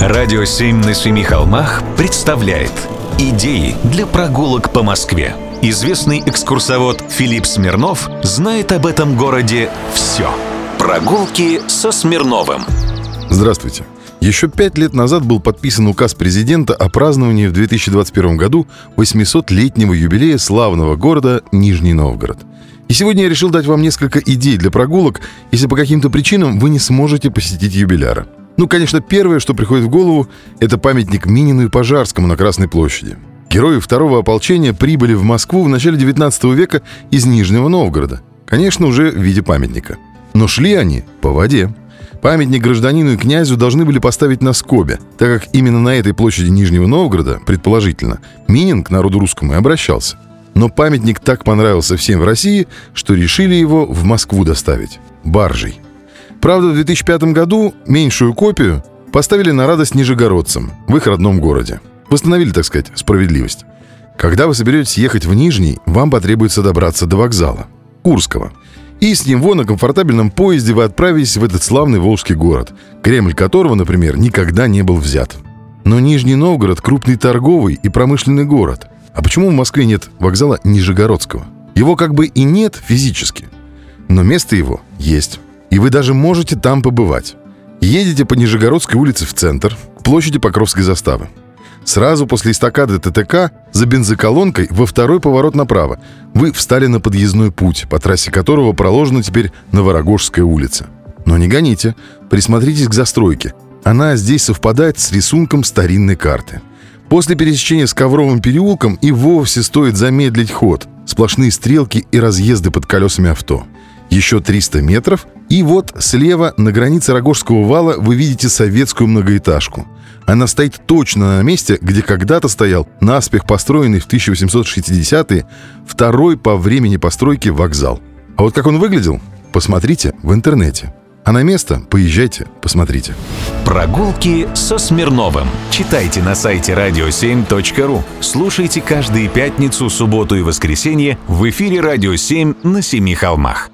Радио «Семь на семи холмах» представляет Идеи для прогулок по Москве. Известный экскурсовод Филипп Смирнов знает об этом городе все. Прогулки со Смирновым. Здравствуйте. Еще пять лет назад был подписан указ президента о праздновании в 2021 году 800-летнего юбилея славного города Нижний Новгород. И сегодня я решил дать вам несколько идей для прогулок, если по каким-то причинам вы не сможете посетить юбиляра. Ну, конечно, первое, что приходит в голову, это памятник Минину и Пожарскому на Красной площади. Герои второго ополчения прибыли в Москву в начале 19 века из Нижнего Новгорода. Конечно, уже в виде памятника. Но шли они по воде. Памятник гражданину и князю должны были поставить на Скобе, так как именно на этой площади Нижнего Новгорода, предположительно, Минин к народу русскому и обращался. Но памятник так понравился всем в России, что решили его в Москву доставить. Баржей. Правда, в 2005 году меньшую копию поставили на радость нижегородцам в их родном городе. Восстановили, так сказать, справедливость. Когда вы соберетесь ехать в Нижний, вам потребуется добраться до вокзала, Курского. И с него на комфортабельном поезде вы отправитесь в этот славный Волжский город, Кремль которого, например, никогда не был взят. Но Нижний Новгород – крупный торговый и промышленный город. А почему в Москве нет вокзала Нижегородского? Его как бы и нет физически, но место его есть. И вы даже можете там побывать. Едете по Нижегородской улице в центр, к площади Покровской заставы. Сразу после эстакады ТТК за бензоколонкой во второй поворот направо вы встали на подъездной путь, по трассе которого проложена теперь Новорогожская улица. Но не гоните, присмотритесь к застройке. Она здесь совпадает с рисунком старинной карты. После пересечения с Ковровым переулком и вовсе стоит замедлить ход. Сплошные стрелки и разъезды под колесами авто. Еще 300 метров, и вот слева на границе Рогожского вала вы видите советскую многоэтажку. Она стоит точно на месте, где когда-то стоял наспех построенный в 1860-е второй по времени постройки вокзал. А вот как он выглядел, посмотрите в интернете. А на место поезжайте, посмотрите. Прогулки со Смирновым. Читайте на сайте radio7.ru. Слушайте каждые пятницу, субботу и воскресенье в эфире «Радио 7» на Семи холмах.